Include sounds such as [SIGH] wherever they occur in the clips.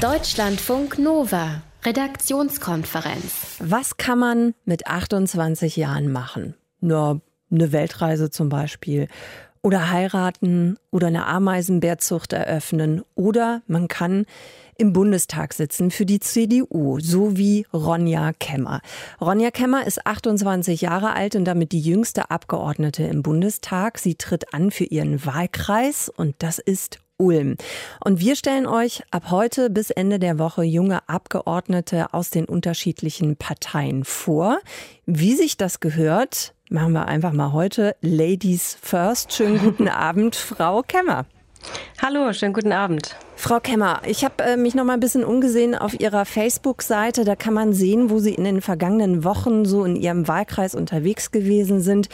Deutschlandfunk Nova, Redaktionskonferenz. Was kann man mit 28 Jahren machen? Nur eine Weltreise zum Beispiel. Oder heiraten oder eine Ameisenbärzucht eröffnen. Oder man kann im Bundestag sitzen für die CDU, so wie Ronja Kemmer. Ronja Kemmer ist 28 Jahre alt und damit die jüngste Abgeordnete im Bundestag. Sie tritt an für ihren Wahlkreis und das ist Ulm. Und wir stellen euch ab heute bis Ende der Woche junge Abgeordnete aus den unterschiedlichen Parteien vor. Wie sich das gehört, machen wir einfach mal heute Ladies First. Schönen guten [LAUGHS] Abend, Frau Kemmer. Hallo, schönen guten Abend. Frau Kemmer, ich habe äh, mich noch mal ein bisschen umgesehen auf Ihrer Facebook-Seite. Da kann man sehen, wo Sie in den vergangenen Wochen so in Ihrem Wahlkreis unterwegs gewesen sind.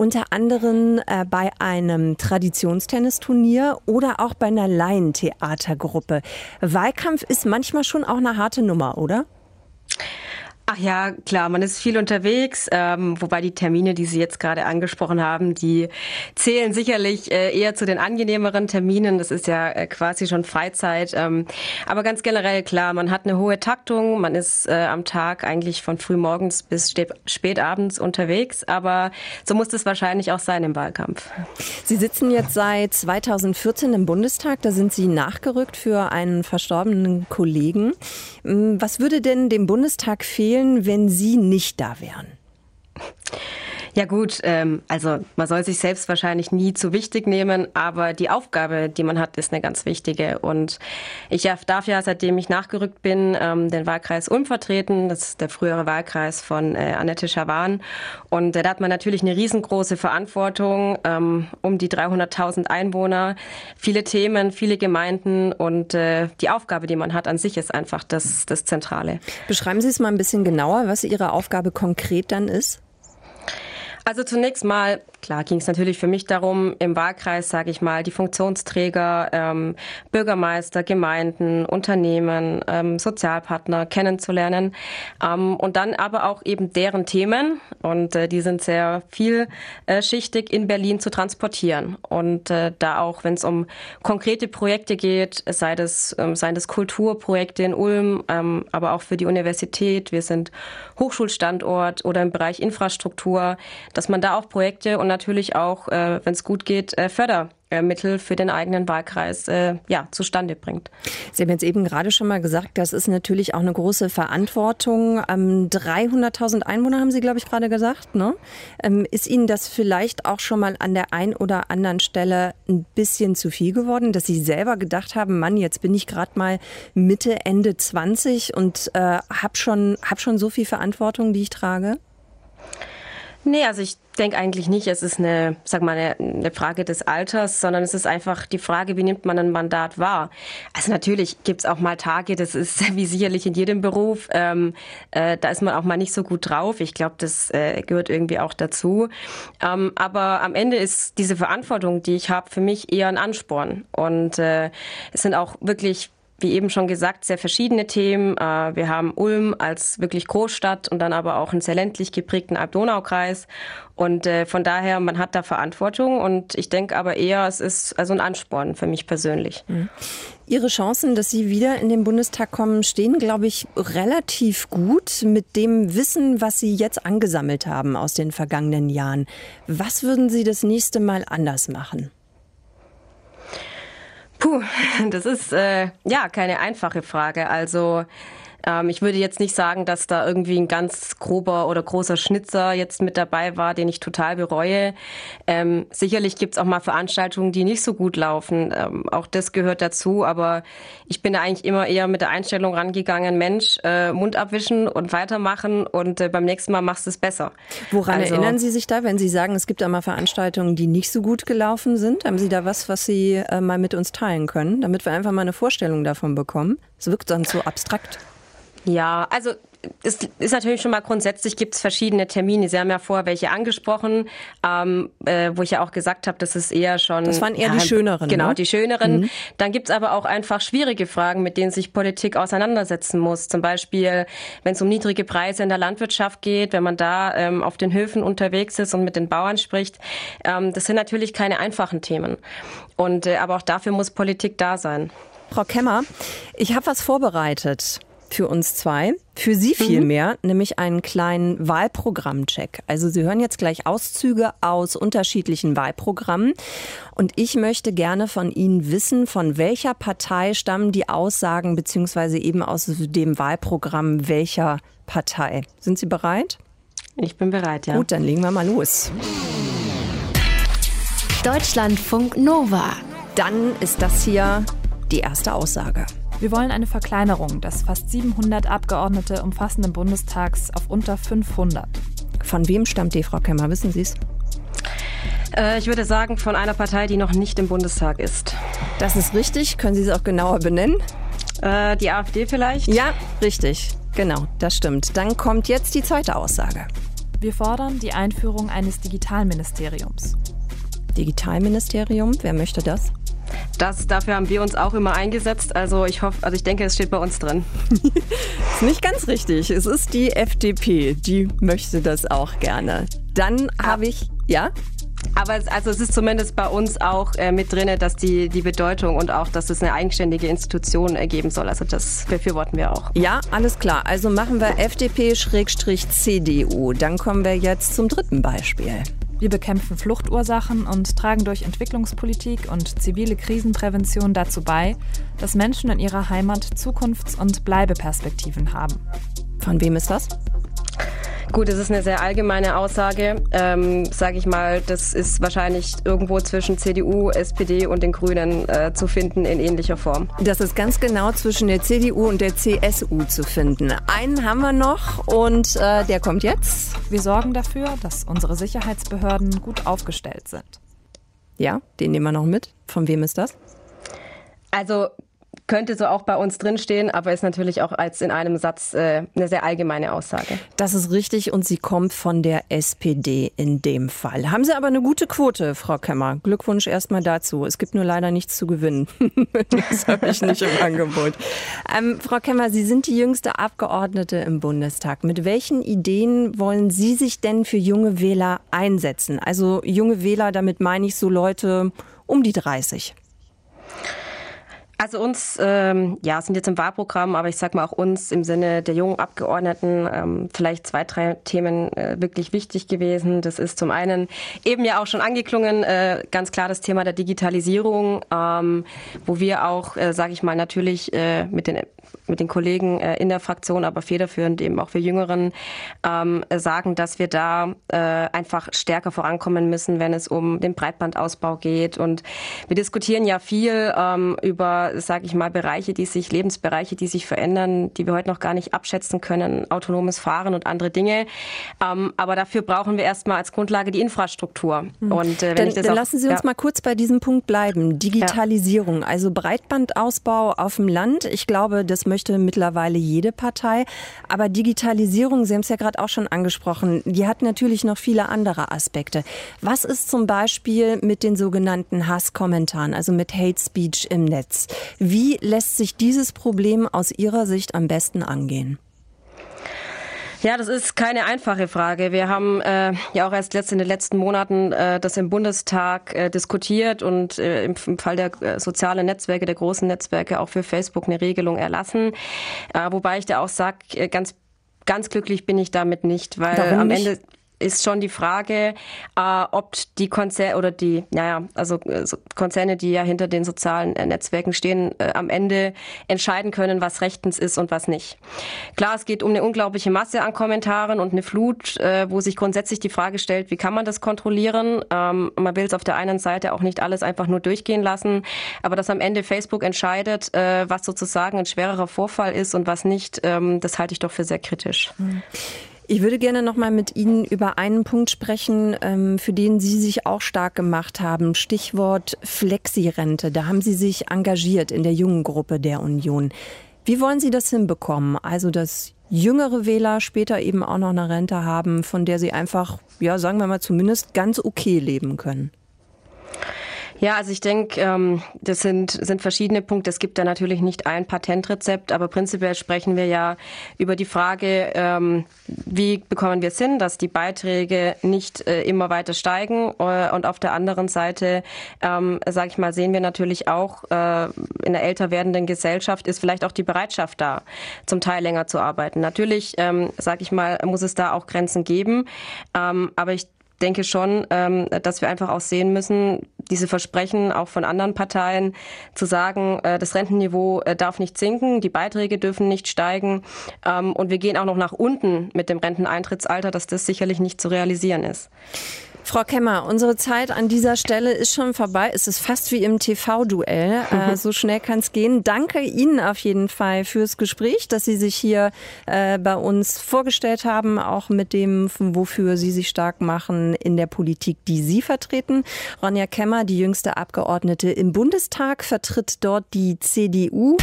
Unter anderem äh, bei einem Traditionstennisturnier oder auch bei einer Laientheatergruppe. Wahlkampf ist manchmal schon auch eine harte Nummer, oder? Ach ja, klar, man ist viel unterwegs, ähm, wobei die Termine, die Sie jetzt gerade angesprochen haben, die zählen sicherlich äh, eher zu den angenehmeren Terminen. Das ist ja äh, quasi schon Freizeit. Ähm, aber ganz generell klar, man hat eine hohe Taktung, man ist äh, am Tag eigentlich von frühmorgens bis spät abends unterwegs, aber so muss es wahrscheinlich auch sein im Wahlkampf. Sie sitzen jetzt seit 2014 im Bundestag, da sind Sie nachgerückt für einen verstorbenen Kollegen. Hm, was würde denn dem Bundestag fehlen? Spielen, wenn Sie nicht da wären? Ja gut, ähm, also man soll sich selbst wahrscheinlich nie zu wichtig nehmen, aber die Aufgabe, die man hat, ist eine ganz wichtige. Und ich darf ja, seitdem ich nachgerückt bin, ähm, den Wahlkreis Ulm vertreten. Das ist der frühere Wahlkreis von äh, Annette Schawan. Und äh, da hat man natürlich eine riesengroße Verantwortung, ähm, um die 300.000 Einwohner, viele Themen, viele Gemeinden und äh, die Aufgabe, die man hat an sich, ist einfach das, das Zentrale. Beschreiben Sie es mal ein bisschen genauer, was Ihre Aufgabe konkret dann ist. Also zunächst mal Klar ging es natürlich für mich darum, im Wahlkreis, sage ich mal, die Funktionsträger, ähm, Bürgermeister, Gemeinden, Unternehmen, ähm, Sozialpartner kennenzulernen. Ähm, und dann aber auch eben deren Themen, und äh, die sind sehr vielschichtig, in Berlin zu transportieren. Und äh, da auch, wenn es um konkrete Projekte geht, sei das, ähm, seien das Kulturprojekte in Ulm, ähm, aber auch für die Universität, wir sind Hochschulstandort oder im Bereich Infrastruktur, dass man da auch Projekte und natürlich auch, äh, wenn es gut geht, äh, Fördermittel für den eigenen Wahlkreis äh, ja, zustande bringt. Sie haben jetzt eben gerade schon mal gesagt, das ist natürlich auch eine große Verantwortung. Ähm, 300.000 Einwohner haben Sie, glaube ich, gerade gesagt. Ne? Ähm, ist Ihnen das vielleicht auch schon mal an der einen oder anderen Stelle ein bisschen zu viel geworden, dass Sie selber gedacht haben, Mann, jetzt bin ich gerade mal Mitte, Ende 20 und äh, habe schon, hab schon so viel Verantwortung, die ich trage? Nee, also ich denke eigentlich nicht, es ist eine, sag mal, eine, eine, Frage des Alters, sondern es ist einfach die Frage, wie nimmt man ein Mandat wahr? Also natürlich gibt's auch mal Tage, das ist [LAUGHS] wie sicherlich in jedem Beruf, ähm, äh, da ist man auch mal nicht so gut drauf. Ich glaube, das äh, gehört irgendwie auch dazu. Ähm, aber am Ende ist diese Verantwortung, die ich habe, für mich eher ein Ansporn. Und äh, es sind auch wirklich wie eben schon gesagt, sehr verschiedene Themen. Äh, wir haben Ulm als wirklich Großstadt und dann aber auch einen sehr ländlich geprägten Alb-Donau-Kreis. Und äh, von daher, man hat da Verantwortung und ich denke aber eher, es ist also ein Ansporn für mich persönlich. Mhm. Ihre Chancen, dass Sie wieder in den Bundestag kommen, stehen, glaube ich, relativ gut mit dem Wissen, was Sie jetzt angesammelt haben aus den vergangenen Jahren. Was würden Sie das nächste Mal anders machen? Puh, das ist äh, ja keine einfache Frage. Also ähm, ich würde jetzt nicht sagen, dass da irgendwie ein ganz grober oder großer Schnitzer jetzt mit dabei war, den ich total bereue. Ähm, sicherlich gibt's auch mal Veranstaltungen, die nicht so gut laufen. Ähm, auch das gehört dazu. Aber ich bin da eigentlich immer eher mit der Einstellung rangegangen, Mensch, äh, Mund abwischen und weitermachen und äh, beim nächsten Mal machst du es besser. Woran also, erinnern Sie sich da, wenn Sie sagen, es gibt da mal Veranstaltungen, die nicht so gut gelaufen sind? Haben Sie da was, was Sie äh, mal mit uns teilen können, damit wir einfach mal eine Vorstellung davon bekommen? Es wirkt dann so abstrakt. Ja, also es ist natürlich schon mal grundsätzlich gibt es verschiedene Termine. Sie haben ja vorher welche angesprochen, ähm, äh, wo ich ja auch gesagt habe, das ist eher schon. Das waren eher ja, die schöneren. Genau, ne? die schöneren. Mhm. Dann gibt es aber auch einfach schwierige Fragen, mit denen sich Politik auseinandersetzen muss. Zum Beispiel, wenn es um niedrige Preise in der Landwirtschaft geht, wenn man da ähm, auf den Höfen unterwegs ist und mit den Bauern spricht. Ähm, das sind natürlich keine einfachen Themen. Und äh, aber auch dafür muss Politik da sein. Frau Kemmer, ich habe was vorbereitet für uns zwei, für Sie vielmehr, mhm. nämlich einen kleinen Wahlprogrammcheck. Also Sie hören jetzt gleich Auszüge aus unterschiedlichen Wahlprogrammen und ich möchte gerne von Ihnen wissen, von welcher Partei stammen die Aussagen beziehungsweise eben aus dem Wahlprogramm welcher Partei. Sind Sie bereit? Ich bin bereit, ja. Gut, dann legen wir mal los. Deutschlandfunk Nova. Dann ist das hier die erste Aussage. Wir wollen eine Verkleinerung des fast 700 Abgeordnete umfassenden Bundestags auf unter 500. Von wem stammt die, Frau Kemmer? Wissen Sie es? Äh, ich würde sagen, von einer Partei, die noch nicht im Bundestag ist. Das ist richtig. Können Sie es auch genauer benennen? Äh, die AfD vielleicht? Ja, richtig. Genau, das stimmt. Dann kommt jetzt die zweite Aussage. Wir fordern die Einführung eines Digitalministeriums. Digitalministerium, wer möchte das? Das, dafür haben wir uns auch immer eingesetzt. Also ich hoffe, also ich denke, es steht bei uns drin. [LAUGHS] ist nicht ganz richtig. Es ist die FDP, die möchte das auch gerne. Dann ah. habe ich, ja? Aber es, also es ist zumindest bei uns auch äh, mit drin, dass die, die Bedeutung und auch, dass es eine eigenständige Institution ergeben soll. Also das befürworten wir auch. Ja, alles klar. Also machen wir FDP-CDU. Dann kommen wir jetzt zum dritten Beispiel. Wir bekämpfen Fluchtursachen und tragen durch Entwicklungspolitik und zivile Krisenprävention dazu bei, dass Menschen in ihrer Heimat Zukunfts- und Bleibeperspektiven haben. Von wem ist das? Gut, das ist eine sehr allgemeine Aussage. Ähm, Sage ich mal, das ist wahrscheinlich irgendwo zwischen CDU, SPD und den Grünen äh, zu finden in ähnlicher Form. Das ist ganz genau zwischen der CDU und der CSU zu finden. Einen haben wir noch und äh, der kommt jetzt. Wir sorgen dafür, dass unsere Sicherheitsbehörden gut aufgestellt sind. Ja, den nehmen wir noch mit. Von wem ist das? Also könnte so auch bei uns drinstehen, aber ist natürlich auch als in einem Satz äh, eine sehr allgemeine Aussage. Das ist richtig und sie kommt von der SPD in dem Fall. Haben Sie aber eine gute Quote, Frau Kemmer. Glückwunsch erstmal dazu. Es gibt nur leider nichts zu gewinnen. [LAUGHS] das habe ich nicht im Angebot. Ähm, Frau Kemmer, Sie sind die jüngste Abgeordnete im Bundestag. Mit welchen Ideen wollen Sie sich denn für junge Wähler einsetzen? Also junge Wähler, damit meine ich so Leute um die 30. Also uns, ähm, ja, sind jetzt im Wahlprogramm, aber ich sag mal auch uns im Sinne der jungen Abgeordneten ähm, vielleicht zwei, drei Themen äh, wirklich wichtig gewesen. Das ist zum einen eben ja auch schon angeklungen, äh, ganz klar das Thema der Digitalisierung, ähm, wo wir auch, äh, sage ich mal, natürlich äh, mit den mit den Kollegen äh, in der Fraktion, aber federführend eben auch für Jüngeren ähm, sagen, dass wir da äh, einfach stärker vorankommen müssen, wenn es um den Breitbandausbau geht. Und wir diskutieren ja viel ähm, über, sage ich mal, Bereiche, die sich, Lebensbereiche, die sich verändern, die wir heute noch gar nicht abschätzen können, autonomes Fahren und andere Dinge. Ähm, aber dafür brauchen wir erstmal als Grundlage die Infrastruktur. Mhm. Und äh, wenn dann, ich das dann auch, lassen Sie uns ja. mal kurz bei diesem Punkt bleiben. Digitalisierung, ja. also Breitbandausbau auf dem Land. Ich glaube, das möchte mittlerweile jede Partei. Aber Digitalisierung, Sie haben es ja gerade auch schon angesprochen, die hat natürlich noch viele andere Aspekte. Was ist zum Beispiel mit den sogenannten Hasskommentaren, also mit Hate Speech im Netz? Wie lässt sich dieses Problem aus Ihrer Sicht am besten angehen? Ja, das ist keine einfache Frage. Wir haben äh, ja auch erst letzt in den letzten Monaten äh, das im Bundestag äh, diskutiert und äh, im, im, Fall der äh, sozialen Netzwerke, der großen Netzwerke auch für Facebook eine Regelung erlassen. Äh, wobei ich da auch sage, äh, ganz ganz glücklich bin ich damit nicht, weil Warum am nicht? Ist schon die Frage, äh, ob die Konzerne oder die, naja, also Konzerne, die ja hinter den sozialen äh, Netzwerken stehen, äh, am Ende entscheiden können, was rechtens ist und was nicht. Klar, es geht um eine unglaubliche Masse an Kommentaren und eine Flut, äh, wo sich grundsätzlich die Frage stellt, wie kann man das kontrollieren? Ähm, man will es auf der einen Seite auch nicht alles einfach nur durchgehen lassen, aber dass am Ende Facebook entscheidet, äh, was sozusagen ein schwererer Vorfall ist und was nicht, ähm, das halte ich doch für sehr kritisch. Mhm. Ich würde gerne noch mal mit Ihnen über einen Punkt sprechen, ähm, für den Sie sich auch stark gemacht haben. Stichwort Flexirente. Da haben Sie sich engagiert in der jungen Gruppe der Union. Wie wollen Sie das hinbekommen? Also, dass jüngere Wähler später eben auch noch eine Rente haben, von der sie einfach, ja, sagen wir mal, zumindest ganz okay leben können. Ja, also ich denke, ähm, das sind, sind verschiedene Punkte. Es gibt da natürlich nicht ein Patentrezept, aber prinzipiell sprechen wir ja über die Frage, ähm, wie bekommen wir es hin, dass die Beiträge nicht äh, immer weiter steigen. Äh, und auf der anderen Seite, ähm, sage ich mal, sehen wir natürlich auch, äh, in der älter werdenden Gesellschaft ist vielleicht auch die Bereitschaft da, zum Teil länger zu arbeiten. Natürlich, ähm, sage ich mal, muss es da auch Grenzen geben. Ähm, aber ich denke schon, ähm, dass wir einfach auch sehen müssen, diese Versprechen auch von anderen Parteien zu sagen, äh, das Rentenniveau äh, darf nicht sinken, die Beiträge dürfen nicht steigen ähm, und wir gehen auch noch nach unten mit dem Renteneintrittsalter, dass das sicherlich nicht zu realisieren ist. Frau Kemmer, unsere Zeit an dieser Stelle ist schon vorbei. Es ist fast wie im TV-Duell. [LAUGHS] Äh, so schnell kann es gehen. Danke Ihnen auf jeden Fall fürs Gespräch, dass Sie sich hier äh, bei uns vorgestellt haben, auch mit dem, wofür Sie sich stark machen in der Politik, die Sie vertreten. Ronja Kemmer, die jüngste Abgeordnete im Bundestag, vertritt dort die CDU.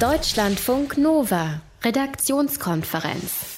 Deutschlandfunk Nova, Redaktionskonferenz.